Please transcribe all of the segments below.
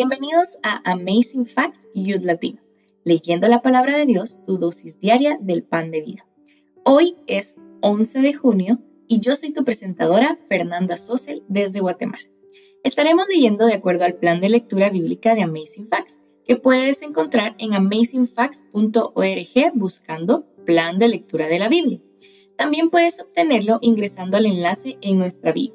Bienvenidos a Amazing Facts Youth Latino, leyendo la palabra de Dios, tu dosis diaria del pan de vida. Hoy es 11 de junio y yo soy tu presentadora Fernanda Sosel desde Guatemala. Estaremos leyendo de acuerdo al plan de lectura bíblica de Amazing Facts, que puedes encontrar en amazingfacts.org buscando plan de lectura de la Biblia. También puedes obtenerlo ingresando al enlace en nuestra bio.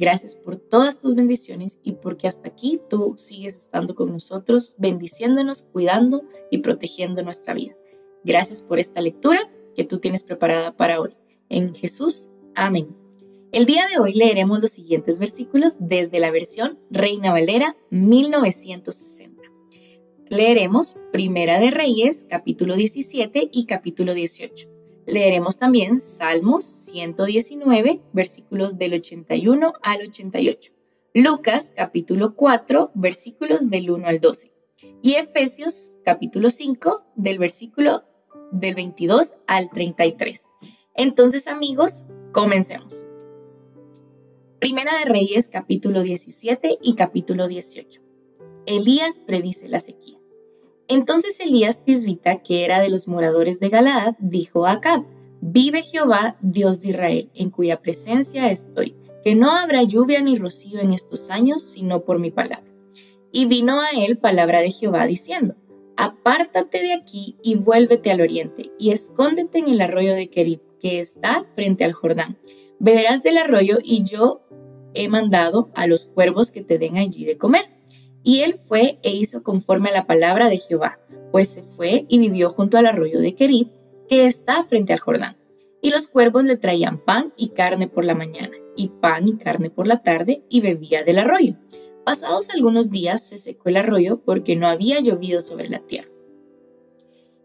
Gracias por todas tus bendiciones y porque hasta aquí tú sigues estando con nosotros, bendiciéndonos, cuidando y protegiendo nuestra vida. Gracias por esta lectura que tú tienes preparada para hoy. En Jesús, amén. El día de hoy leeremos los siguientes versículos desde la versión Reina Valera 1960. Leeremos Primera de Reyes, capítulo 17 y capítulo 18. Leeremos también Salmos 119, versículos del 81 al 88. Lucas capítulo 4, versículos del 1 al 12. Y Efesios capítulo 5, del versículo del 22 al 33. Entonces amigos, comencemos. Primera de Reyes capítulo 17 y capítulo 18. Elías predice la sequía. Entonces Elías Tisbita, que era de los moradores de Galaad, dijo a Acab, Vive Jehová, Dios de Israel, en cuya presencia estoy, que no habrá lluvia ni rocío en estos años, sino por mi palabra. Y vino a él palabra de Jehová diciendo, Apártate de aquí y vuélvete al oriente, y escóndete en el arroyo de Kerit, que está frente al Jordán. Beberás del arroyo, y yo he mandado a los cuervos que te den allí de comer. Y él fue e hizo conforme a la palabra de Jehová, pues se fue y vivió junto al arroyo de Kerit, que está frente al Jordán. Y los cuervos le traían pan y carne por la mañana, y pan y carne por la tarde, y bebía del arroyo. Pasados algunos días se secó el arroyo porque no había llovido sobre la tierra.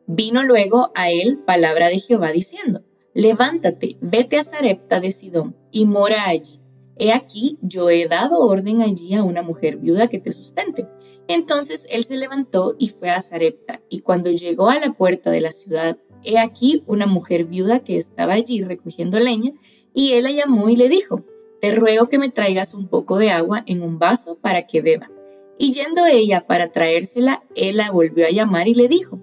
Vino luego a él palabra de Jehová diciendo, Levántate, vete a Sarepta de Sidón y mora allí He aquí, yo he dado orden allí a una mujer viuda que te sustente. Entonces él se levantó y fue a Zarepta, y cuando llegó a la puerta de la ciudad, he aquí una mujer viuda que estaba allí recogiendo leña, y él la llamó y le dijo, te ruego que me traigas un poco de agua en un vaso para que beba. Y yendo ella para traérsela, él la volvió a llamar y le dijo,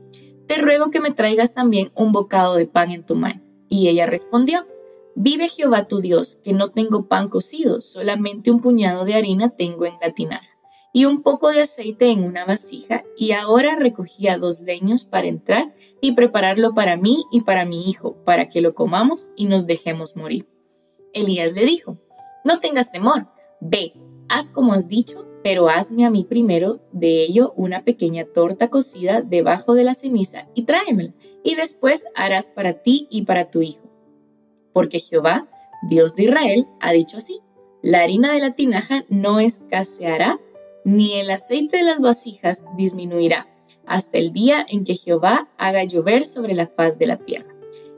te ruego que me traigas también un bocado de pan en tu mano. Y ella respondió, Vive Jehová tu Dios, que no tengo pan cocido, solamente un puñado de harina tengo en la tinaja, y un poco de aceite en una vasija, y ahora recogía dos leños para entrar y prepararlo para mí y para mi hijo, para que lo comamos y nos dejemos morir. Elías le dijo, no tengas temor, ve, haz como has dicho, pero hazme a mí primero de ello una pequeña torta cocida debajo de la ceniza y tráemela, y después harás para ti y para tu hijo porque Jehová, Dios de Israel, ha dicho así, la harina de la tinaja no escaseará, ni el aceite de las vasijas disminuirá, hasta el día en que Jehová haga llover sobre la faz de la tierra.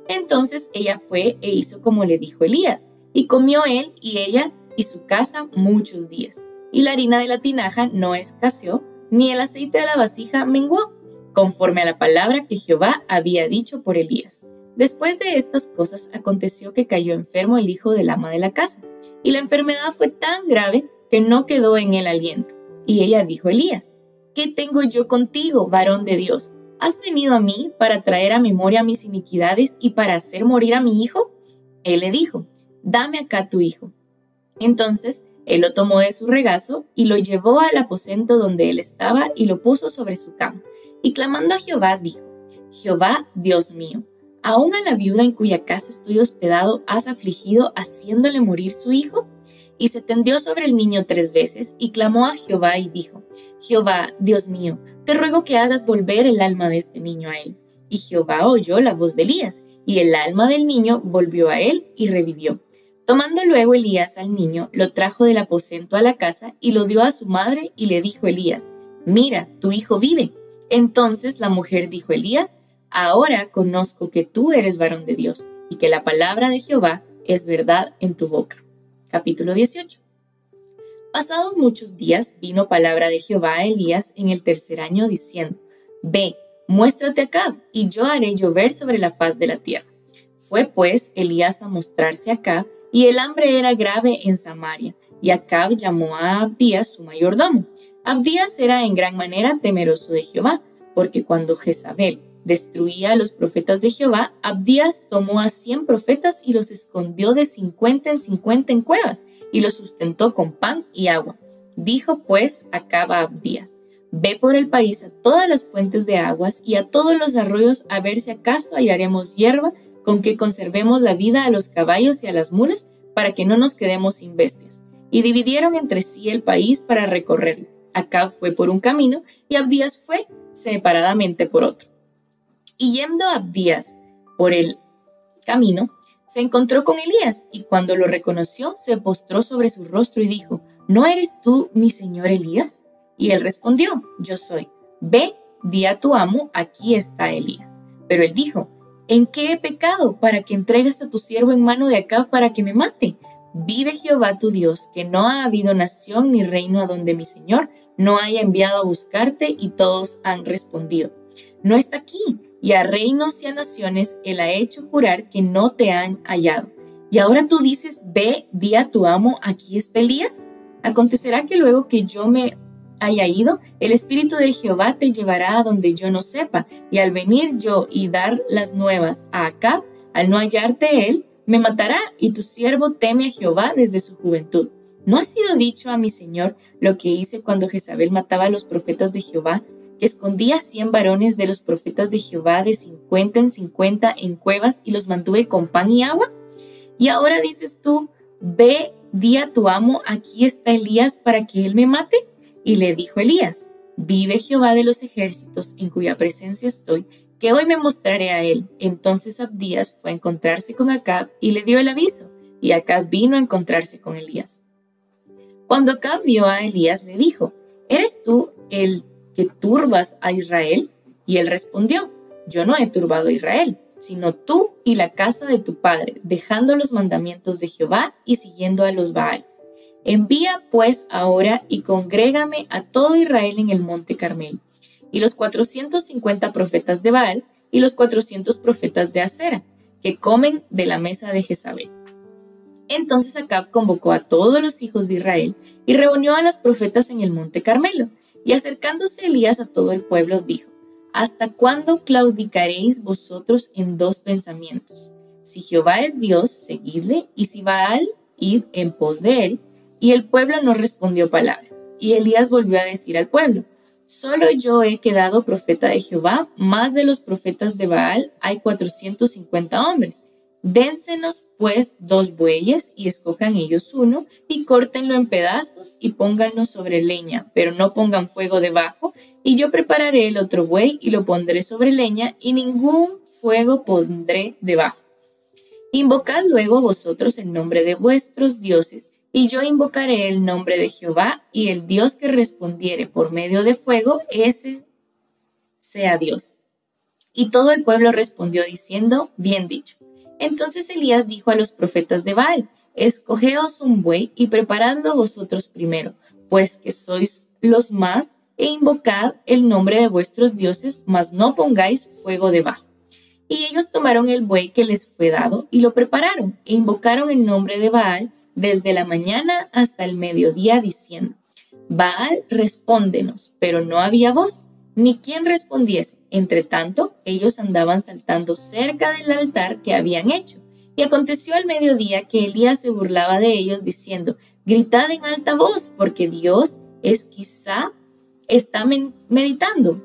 Entonces ella fue e hizo como le dijo Elías, y comió él y ella y su casa muchos días. Y la harina de la tinaja no escaseó, ni el aceite de la vasija menguó, conforme a la palabra que Jehová había dicho por Elías. Después de estas cosas aconteció que cayó enfermo el hijo del ama de la casa, y la enfermedad fue tan grave que no quedó en el aliento. Y ella dijo a Elías, ¿qué tengo yo contigo, varón de Dios? ¿Has venido a mí para traer a memoria mis iniquidades y para hacer morir a mi hijo? Él le dijo, dame acá tu hijo. Entonces él lo tomó de su regazo y lo llevó al aposento donde él estaba y lo puso sobre su cama. Y clamando a Jehová dijo, Jehová, Dios mío, ¿Aún a la viuda en cuya casa estoy hospedado has afligido haciéndole morir su hijo? Y se tendió sobre el niño tres veces y clamó a Jehová y dijo, Jehová, Dios mío, te ruego que hagas volver el alma de este niño a él. Y Jehová oyó la voz de Elías, y el alma del niño volvió a él y revivió. Tomando luego Elías al niño, lo trajo del aposento a la casa y lo dio a su madre y le dijo Elías, mira, tu hijo vive. Entonces la mujer dijo Elías, ahora conozco que tú eres varón de Dios y que la palabra de Jehová es verdad en tu boca. Capítulo 18. Pasados muchos días vino palabra de Jehová a Elías en el tercer año diciendo, Ve, muéstrate acá, y yo haré llover sobre la faz de la tierra. Fue pues Elías a mostrarse acá, y el hambre era grave en Samaria, y Acab llamó a Abdías su mayordomo. Abdías era en gran manera temeroso de Jehová, porque cuando Jezabel destruía a los profetas de Jehová, Abdías tomó a cien profetas y los escondió de cincuenta en cincuenta en cuevas, y los sustentó con pan y agua. Dijo pues Acab a Abdías, Ve por el país a todas las fuentes de aguas y a todos los arroyos a ver si acaso hallaremos hierba con que conservemos la vida a los caballos y a las mulas para que no nos quedemos sin bestias. Y dividieron entre sí el país para recorrerlo. Acab fue por un camino y Abdías fue separadamente por otro. Y yendo Abdías por el camino, se encontró con Elías y cuando lo reconoció se postró sobre su rostro y dijo, ¿no eres tú mi señor Elías? Y él respondió, yo soy. Ve, di a tu amo, aquí está Elías. Pero él dijo, ¿en qué he pecado para que entregues a tu siervo en mano de acá para que me mate? Vive Jehová tu Dios, que no ha habido nación ni reino a donde mi Señor no haya enviado a buscarte y todos han respondido. No está aquí, y a reinos y a naciones él ha hecho jurar que no te han hallado. Y ahora tú dices, ve, di a tu amo, aquí está Elías. Acontecerá que luego que yo me haya ido, el Espíritu de Jehová te llevará a donde yo no sepa, y al venir yo y dar las nuevas a Acab, al no hallarte él, me matará, y tu siervo teme a Jehová desde su juventud. ¿No ha sido dicho a mi Señor lo que hice cuando Jezabel mataba a los profetas de Jehová, que escondía cien varones de los profetas de Jehová de cincuenta en cincuenta en cuevas y los mantuve con pan y agua? Y ahora dices tú, ve, di a tu amo, aquí está Elías para que él me mate. Y le dijo Elías, vive Jehová de los ejércitos en cuya presencia estoy, que hoy me mostraré a él. Entonces Abdías fue a encontrarse con Acab y le dio el aviso, y Acab vino a encontrarse con Elías. Cuando Acab vio a Elías, le dijo, ¿eres tú el que turbas a Israel? Y él respondió, yo no he turbado a Israel, sino tú y la casa de tu padre, dejando los mandamientos de Jehová y siguiendo a los Baales. Envía pues ahora y congrégame a todo Israel en el monte Carmelo, y los 450 profetas de Baal y los 400 profetas de Acera, que comen de la mesa de Jezabel. Entonces Acab convocó a todos los hijos de Israel y reunió a los profetas en el monte Carmelo, y acercándose Elías a todo el pueblo dijo, ¿Hasta cuándo claudicaréis vosotros en dos pensamientos? Si Jehová es Dios, seguidle, y si Baal, id en pos de él, y el pueblo no respondió palabra. Y Elías volvió a decir al pueblo, Solo yo he quedado profeta de Jehová, más de los profetas de Baal hay 450 hombres. Dénsenos pues dos bueyes y escojan ellos uno y córtenlo en pedazos y pónganlo sobre leña, pero no pongan fuego debajo, y yo prepararé el otro buey y lo pondré sobre leña y ningún fuego pondré debajo. Invocad luego vosotros el nombre de vuestros dioses y yo invocaré el nombre de Jehová, y el Dios que respondiere por medio de fuego, ese sea Dios. Y todo el pueblo respondió diciendo, bien dicho. Entonces Elías dijo a los profetas de Baal, escogeos un buey y preparadlo vosotros primero, pues que sois los más, e invocad el nombre de vuestros dioses, mas no pongáis fuego debajo. Y ellos tomaron el buey que les fue dado y lo prepararon, e invocaron el nombre de Baal, desde la mañana hasta el mediodía diciendo, Baal, respóndenos, pero no había voz, ni quien respondiese. Entre tanto, ellos andaban saltando cerca del altar que habían hecho. Y aconteció al mediodía que Elías se burlaba de ellos diciendo, gritad en alta voz, porque Dios es quizá está meditando,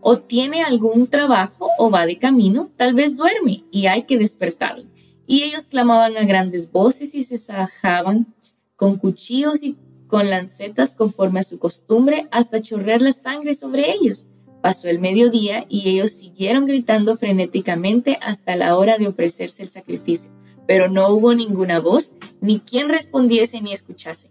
o tiene algún trabajo, o va de camino, tal vez duerme, y hay que despertarlo. Y ellos clamaban a grandes voces y se sajaban con cuchillos y con lancetas conforme a su costumbre hasta chorrear la sangre sobre ellos. Pasó el mediodía y ellos siguieron gritando frenéticamente hasta la hora de ofrecerse el sacrificio, pero no hubo ninguna voz, ni quien respondiese ni escuchase.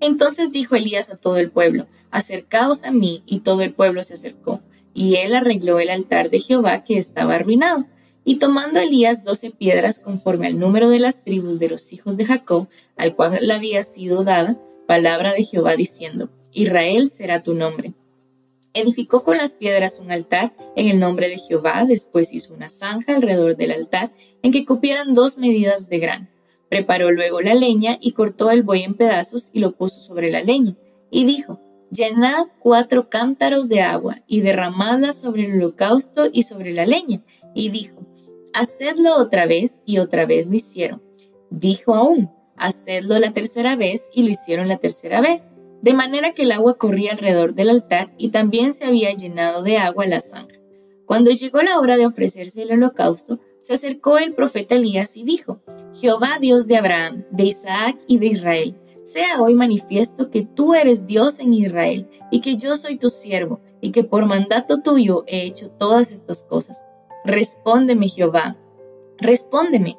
Entonces dijo Elías a todo el pueblo, acercaos a mí, y todo el pueblo se acercó. Y él arregló el altar de Jehová que estaba arruinado. Y tomando Elías doce piedras conforme al número de las tribus de los hijos de Jacob, al cual le había sido dada palabra de Jehová diciendo, Israel será tu nombre. Edificó con las piedras un altar en el nombre de Jehová, después hizo una zanja alrededor del altar en que cupieran dos medidas de grano. Preparó luego la leña y cortó el buey en pedazos y lo puso sobre la leña. Y dijo, llenad cuatro cántaros de agua y derramadla sobre el holocausto y sobre la leña. Y dijo, hacedlo otra vez y otra vez lo hicieron. Dijo aún, hacedlo la tercera vez y lo hicieron la tercera vez de manera que el agua corría alrededor del altar y también se había llenado de agua la zanja. Cuando llegó la hora de ofrecerse el holocausto, se acercó el profeta Elías y dijo, Jehová Dios de Abraham, de Isaac y de Israel, sea hoy manifiesto que tú eres Dios en Israel y que yo soy tu siervo y que por mandato tuyo he hecho todas estas cosas. Respóndeme Jehová, respóndeme,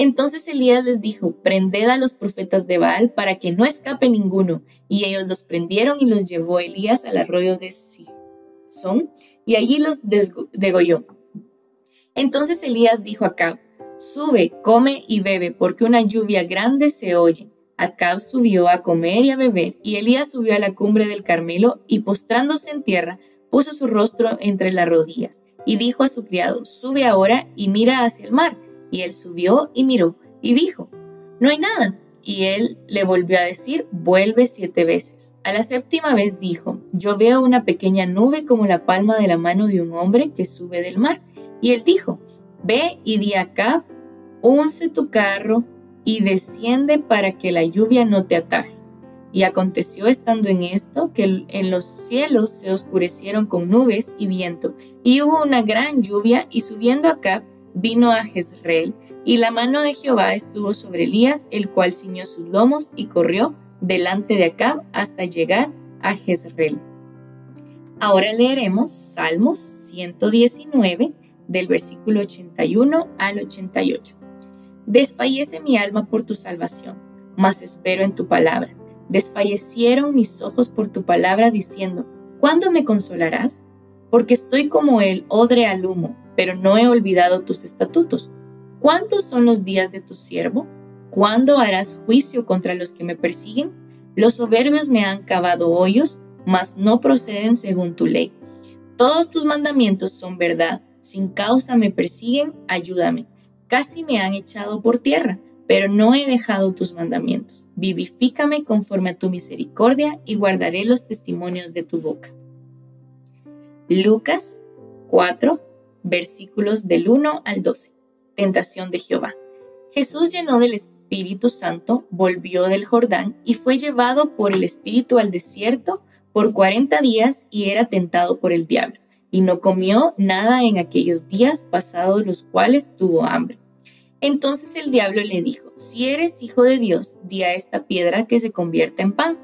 Entonces Elías les dijo, prended a los profetas de Baal para que no escape ninguno. Y ellos los prendieron y los llevó Elías al arroyo de Sison y allí los degolló. Entonces Elías dijo a Acab, sube, come y bebe, porque una lluvia grande se oye. Acab subió a comer y a beber, y Elías subió a la cumbre del Carmelo y postrándose en tierra, puso su rostro entre las rodillas, y dijo a su criado, sube ahora y mira hacia el mar. Y él subió y miró y dijo, no hay nada. Y él le volvió a decir, vuelve siete veces. A la séptima vez dijo, yo veo una pequeña nube como la palma de la mano de un hombre que sube del mar. Y él dijo, ve y di acá, unce tu carro y desciende para que la lluvia no te ataje. Y aconteció estando en esto que en los cielos se oscurecieron con nubes y viento, y hubo una gran lluvia, y subiendo acá vino a Jezreel, y la mano de Jehová estuvo sobre Elías, el cual ciñó sus lomos y corrió delante de Acab hasta llegar a Jezreel. Ahora leeremos Salmos 119 del versículo 81 al 88. Desfallece mi alma por tu salvación, mas espero en tu palabra. Desfallecieron mis ojos por tu palabra diciendo, ¿cuándo me consolarás? Porque estoy como el odre al humo pero no he olvidado tus estatutos. ¿Cuántos son los días de tu siervo? ¿Cuándo harás juicio contra los que me persiguen? Los soberbios me han cavado hoyos, mas no proceden según tu ley. Todos tus mandamientos son verdad. Sin causa me persiguen, ayúdame. Casi me han echado por tierra, pero no he dejado tus mandamientos. Vivifícame conforme a tu misericordia y guardaré los testimonios de tu boca. Lucas 4, versículos del 1 al 12. Tentación de Jehová. Jesús llenó del Espíritu Santo, volvió del Jordán y fue llevado por el Espíritu al desierto por cuarenta días y era tentado por el diablo. Y no comió nada en aquellos días pasados los cuales tuvo hambre. Entonces el diablo le dijo, si eres hijo de Dios, di a esta piedra que se convierta en pan.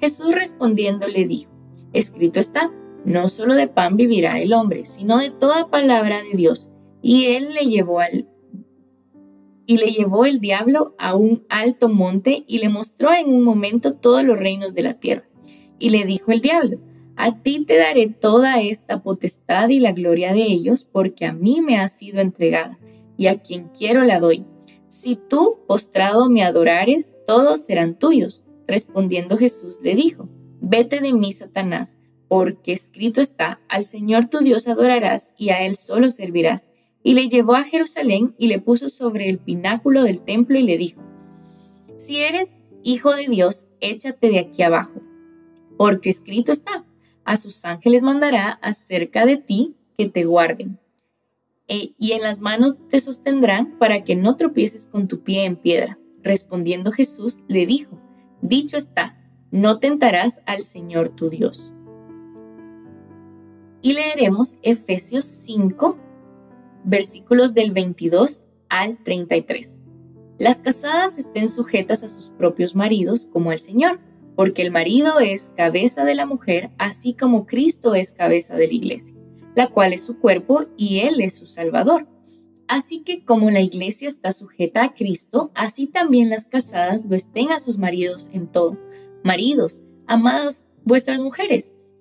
Jesús respondiendo le dijo, escrito está, no solo de pan vivirá el hombre, sino de toda palabra de Dios. Y él le llevó al y le llevó el diablo a un alto monte y le mostró en un momento todos los reinos de la tierra. Y le dijo el diablo, a ti te daré toda esta potestad y la gloria de ellos, porque a mí me ha sido entregada, y a quien quiero la doy. Si tú, postrado, me adorares, todos serán tuyos. Respondiendo Jesús le dijo, vete de mí, Satanás porque escrito está, al Señor tu Dios adorarás y a Él solo servirás. Y le llevó a Jerusalén y le puso sobre el pináculo del templo y le dijo, si eres hijo de Dios, échate de aquí abajo, porque escrito está, a sus ángeles mandará acerca de ti que te guarden. E, y en las manos te sostendrán para que no tropieces con tu pie en piedra. Respondiendo Jesús, le dijo, dicho está, no tentarás al Señor tu Dios y leeremos Efesios 5, versículos del 22 al 33. Las casadas estén sujetas a sus propios maridos como el Señor, porque el marido es cabeza de la mujer, así como Cristo es cabeza de la iglesia, la cual es su cuerpo y Él es su Salvador. Así que como la iglesia está sujeta a Cristo, así también las casadas lo estén a sus maridos en todo. Maridos, amados vuestras mujeres,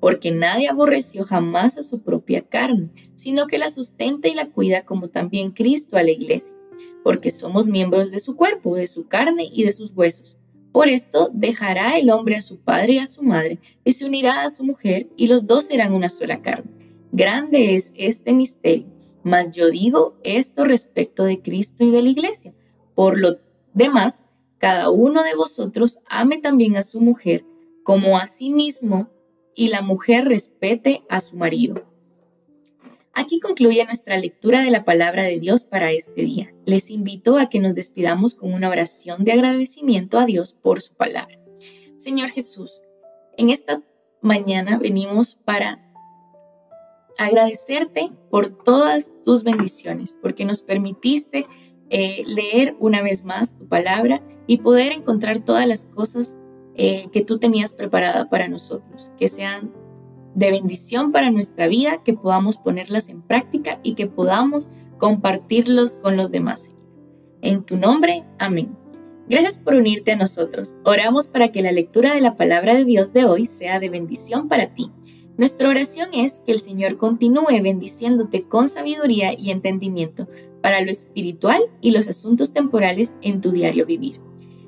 porque nadie aborreció jamás a su propia carne, sino que la sustenta y la cuida como también Cristo a la iglesia, porque somos miembros de su cuerpo, de su carne y de sus huesos. Por esto dejará el hombre a su padre y a su madre, y se unirá a su mujer, y los dos serán una sola carne. Grande es este misterio mas yo digo esto respecto de Cristo y de la iglesia. Por lo demás, cada uno de vosotros ame también a su mujer como a sí mismo y la mujer respete a su marido. Aquí concluye nuestra lectura de la palabra de Dios para este día. Les invito a que nos despidamos con una oración de agradecimiento a Dios por su palabra. Señor Jesús, en esta mañana venimos para agradecerte por todas tus bendiciones, porque nos permitiste eh, leer una vez más tu palabra y poder encontrar todas las cosas eh, que tú tenías preparada para nosotros, que sean de bendición para nuestra vida, que podamos ponerlas en práctica y que podamos compartirlos con los demás. En tu nombre, amén. Gracias por unirte a nosotros. Oramos para que la lectura de la palabra de Dios de hoy sea de bendición para ti nuestra oración es que el Señor continúe bendiciéndote con sabiduría y entendimiento para lo espiritual y los asuntos temporales en tu diario vivir.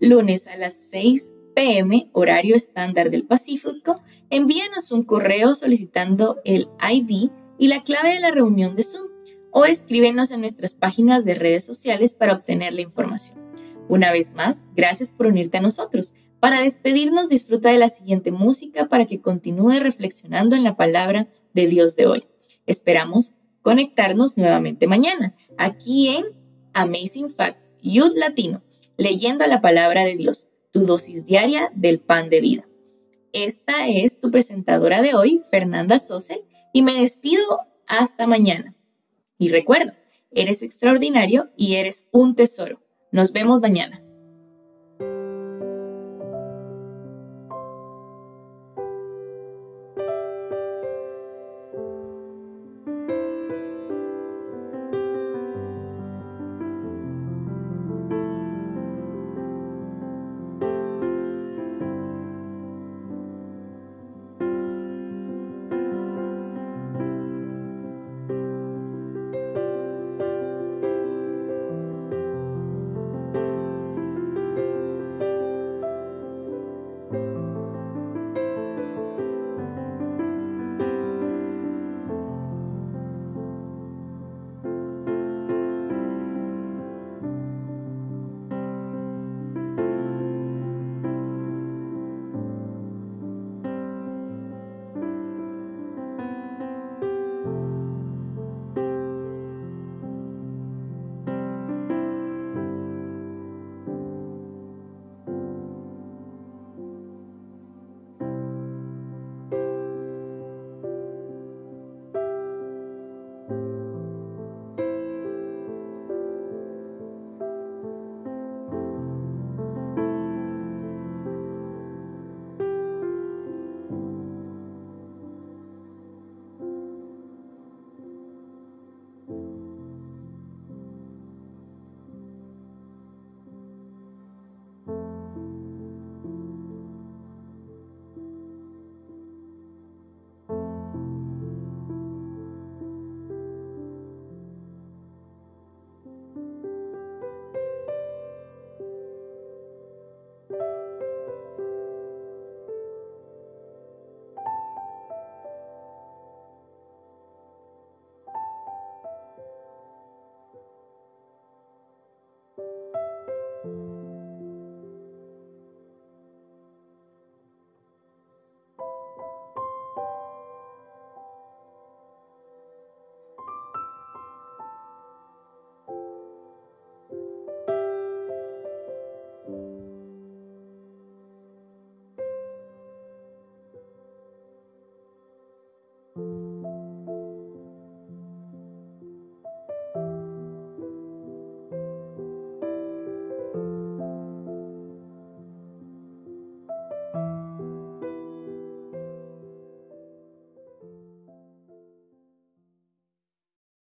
lunes a las 6 pm, horario estándar del Pacífico, envíanos un correo solicitando el ID y la clave de la reunión de Zoom o escríbenos en nuestras páginas de redes sociales para obtener la información. Una vez más, gracias por unirte a nosotros. Para despedirnos, disfruta de la siguiente música para que continúe reflexionando en la palabra de Dios de hoy. Esperamos conectarnos nuevamente mañana, aquí en Amazing Facts Youth Latino, leyendo la palabra de Dios, tu dosis diaria del pan de vida. Esta es tu presentadora de hoy, Fernanda Sosel, y me despido hasta mañana. Y recuerda, eres extraordinario y eres un tesoro. Nos vemos mañana.